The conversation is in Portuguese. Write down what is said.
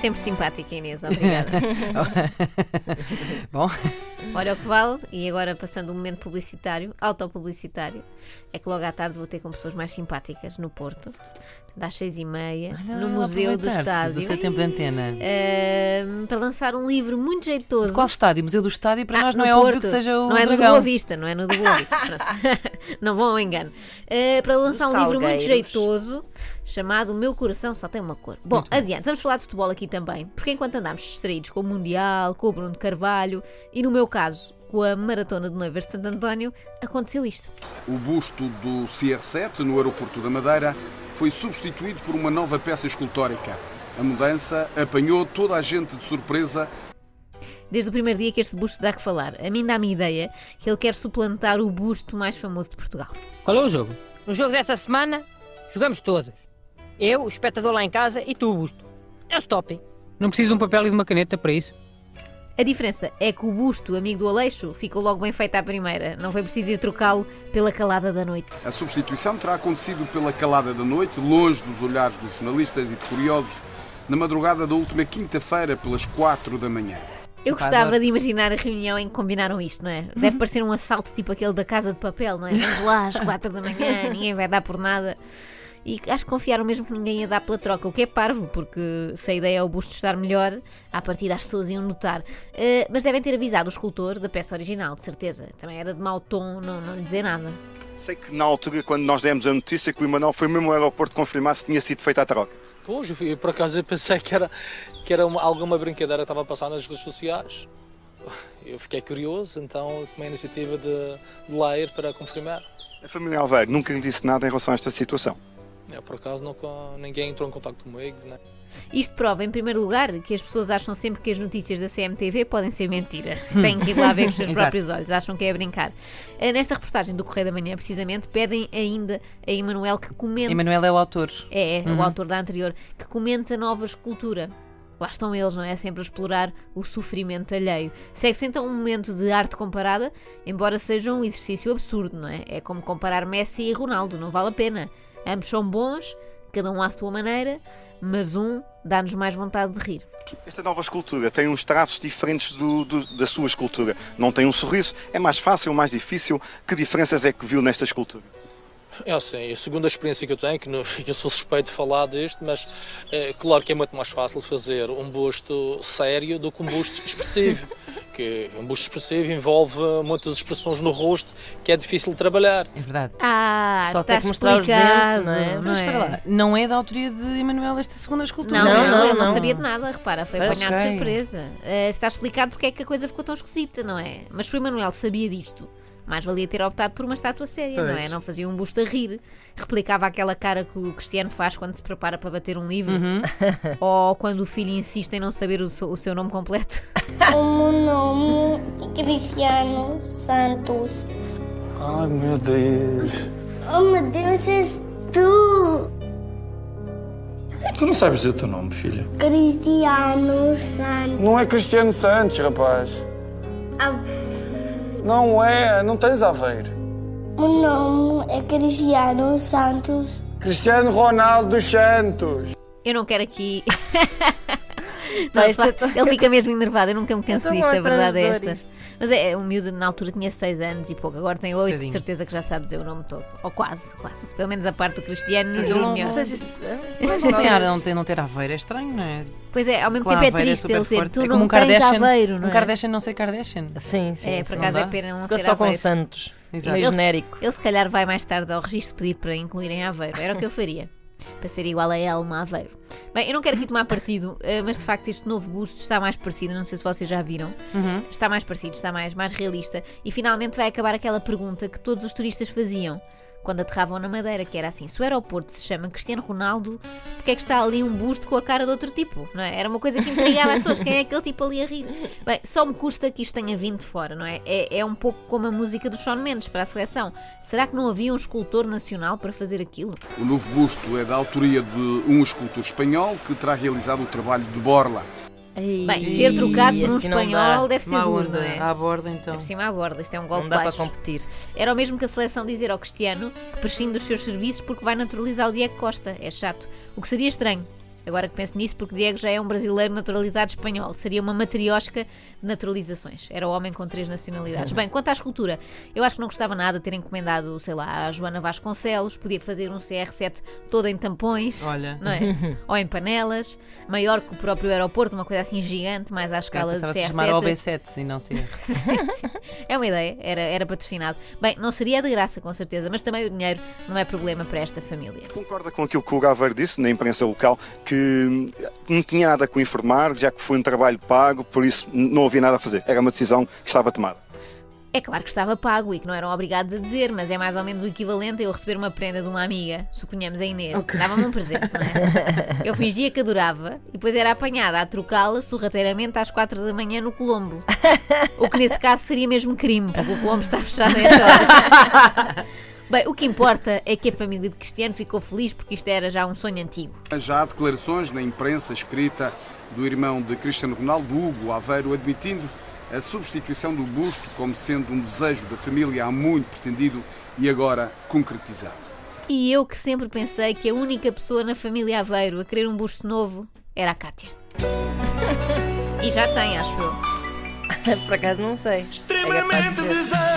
Sempre simpática, Inês, obrigada. Bom, Olha o que vale, e agora passando um momento publicitário, autopublicitário, é que logo à tarde vou ter com pessoas mais simpáticas no Porto, às seis e meia, no Museu do Estádio, Do tempo de antena. ahm, para lançar um livro muito jeitoso. Qual estádio? Museu do Estádio? Para Ah, nós não é óbvio Porto. que seja o Não é no do Dragão. Boa Vista, não é no do Boa Vista. Não vão ao engano. Eh, para lançar um livro muito jeitoso chamado O Meu Coração Só Tem Uma Cor. Bom, adiante, vamos falar de futebol aqui também, porque enquanto andamos distraídos com o Mundial, com o Bruno de Carvalho e, no meu caso, com a Maratona de Noivas de Santo António, aconteceu isto. O busto do CR7, no aeroporto da Madeira, foi substituído por uma nova peça escultórica. A mudança apanhou toda a gente de surpresa Desde o primeiro dia que este busto dá que falar, a mim dá-me ideia que ele quer suplantar o busto mais famoso de Portugal. Qual é o jogo? No jogo desta semana, jogamos todos. Eu, o espectador lá em casa e tu, Busto. É o stop. Não preciso de um papel e de uma caneta para isso. A diferença é que o busto, amigo do Aleixo, ficou logo bem feito à primeira. Não foi preciso ir trocá-lo pela calada da noite. A substituição terá acontecido pela calada da noite, longe dos olhares dos jornalistas e de curiosos, na madrugada da última quinta-feira, pelas quatro da manhã. Eu gostava de imaginar a reunião em que combinaram isto, não é? Deve parecer um assalto tipo aquele da Casa de Papel, não é? Vamos lá às quatro da manhã, ninguém vai dar por nada. E acho que confiaram mesmo que ninguém ia dar pela troca, o que é parvo, porque se a ideia é o busto estar melhor, à partida as pessoas iam notar. Eh, mas devem ter avisado o escultor da peça original, de certeza. Também era de mau tom não, não lhe dizer nada. Sei que na altura, quando nós demos a notícia que o Emanuel foi mesmo ao aeroporto confirmar se tinha sido feita a troca. Pois, eu, por acaso eu pensei que era, que era uma- alguma brincadeira que estava a passar nas redes sociais. Eu fiquei curioso, então tomei a iniciativa de, de lá ir para confirmar. A família Alveiro nunca lhe disse nada em relação a esta situação. Eu, por acaso nunca, ninguém entrou em contato comigo. Né? Isto prova, em primeiro lugar, que as pessoas acham sempre que as notícias da CMTV podem ser mentira. Têm que ir lá ver com os seus próprios olhos, acham que é a brincar. Eh, Nesta reportagem do Correio da Manhã, precisamente, pedem ainda a Emanuel que comente. Emanuel é o autor. É, é, o autor da anterior, que comenta nova escultura. Lá estão eles, não é? Sempre a explorar o sofrimento alheio. Segue-se então um momento de arte comparada, embora seja um exercício absurdo, não é? É como comparar Messi e Ronaldo, não vale a pena. Ambos são bons, cada um à sua maneira, mas um dá-nos mais vontade de rir. Esta nova escultura tem uns traços diferentes do- do- da sua escultura. Não tem um sorriso. É mais fácil, mais difícil. Que diferenças é que viu nesta escultura? É assim, segundo a experiência que eu tenho, que não, eu sou suspeito de falar disto, mas é, claro que é muito mais fácil fazer um busto sério do que um busto expressivo. Que um busto expressivo envolve muitas expressões no rosto que é difícil de trabalhar. É verdade. Ah, Só está tem que mostrar os dentes, não é? Mas espera lá, não é da autoria de Emanuel esta segunda escultura? Não, não, Não, não, ele não, não. sabia de nada, repara, foi apanhado de surpresa. Eh, está explicado porque é que a coisa ficou tão esquisita, não é? Mas se o Emanuel sabia disto, mais valia ter optado por uma estátua séria, não é? Pois. Não fazia um busto a rir. Replicava aquela cara que o Cristiano faz quando se prepara para bater um livro. Ou quando o filho insiste em não saber o seu, o seu nome completo. O meu nome é Cristiano Santos. Ai meu Deus. Oh meu Deus, és tu! Tu não sabes dizer o teu nome, filha? Cristiano Santos. Não é Cristiano Santos, rapaz. Ah, Não é, não tens Aveiro. O nome é Cristiano Santos. Cristiano Ronaldo dos Santos. Eu não quero aqui. Não, Vai, de facto, isto é- ele fica mesmo enervado, eu nunca me canso disto, a verdade é esta. isto. Mas é, o miúdo na altura tinha 6 anos e pouco, agora tem 8, de certeza que já sabe dizer o nome todo. Ou quase, quase. Pelo menos a parte do Cristiano Ele não- Júnior. não sei Mas isso- Mas não tem ar, não ter, não ter Aveiro é estranho, não é? Pois é, ao mesmo Claro, tempo é triste ele super dizer, tu é não como um tens Kardashian, Aveiro, não um é? Kardashian não ser Kardashian. Sim, sim. É, por acaso não é pena não Fica ser só com Aveiro. Santos. Exato. Ele- genérico. Ele se calhar vai mais tarde ao registro pedido para incluir em Aveiro. Era o que eu faria. Para ser igual a Elma Aveiro. Bem, eu não quero aqui tomar partido, eh, mas de facto este novo busto está mais parecido. Não sei se vocês já viram. Uhum. Está mais parecido, está mais, mais realista. E finalmente vai acabar aquela pergunta que todos os turistas faziam quando aterravam na Madeira, que era assim: se o aeroporto se chama Cristiano Ronaldo, porque é que está ali um busto com a cara de outro tipo? Não é? Era uma coisa que intrigava as pessoas. Quem é aquele tipo ali a rir? Bem, só me custa que isto tenha vindo de fora, não é? É, é um pouco como a música do Shawn Mendes para a seleção. Será que não havia um escultor nacional para fazer aquilo? O novo busto é da autoria de um escultor espanhol que terá realizado o trabalho de Borla. Bem, ser trocado por um assim não dá. espanhol deve ser duro, onda, não é? à borda então. Por cima à borda, isto é um golpe Não dá para baixo. competir. Era o mesmo que a seleção dizer ao Cristiano que prescinde dos seus serviços porque vai naturalizar o Diego Costa. É chato. O que seria estranho Agora que penso nisso, porque Diego já é um brasileiro naturalizado espanhol. Seria uma matriosca de naturalizações. Era o homem com três nacionalidades. Bem, quanto à escultura, eu acho que não gostava nada de ter encomendado, sei lá, a Joana Vasconcelos. Podia fazer um CR7 todo em tampões. Olha. Não é? Ou em panelas. Maior que o próprio aeroporto, uma coisa assim gigante, mais à escala de Pensava se CR7. chamar OB7 e não ser. É uma ideia, era, era patrocinado. Bem, não seria de graça, com certeza, mas também o dinheiro não é problema para esta família. Concorda com aquilo que o Gaveiro disse na imprensa local, que não tinha nada com informar, já que foi um trabalho pago, por isso não havia nada a fazer. Era uma decisão que estava tomada. É claro que estava pago e que não eram obrigados a dizer, mas é mais ou menos o equivalente a eu receber uma prenda de uma amiga, suponhamos a Inês. Dava-me um presente, não é? Eu fingia que adorava e depois era apanhada a trocá-la sorrateiramente às quatro da manhã no Colombo. O que nesse caso seria mesmo crime, porque o Colombo está fechado a essa hora. Bem, o que importa é que a família de Cristiano ficou feliz porque isto era já um sonho antigo. Já há declarações na imprensa escrita do irmão de Cristiano Ronaldo, Hugo Aveiro, admitindo a substituição do busto como sendo um desejo da família há muito pretendido e agora concretizado. E eu que sempre pensei que a única pessoa na família Aveiro a querer um busto novo era a Cátia. E já tem, acho eu. Por acaso não sei. É capaz de ter. Extremamente desagradável.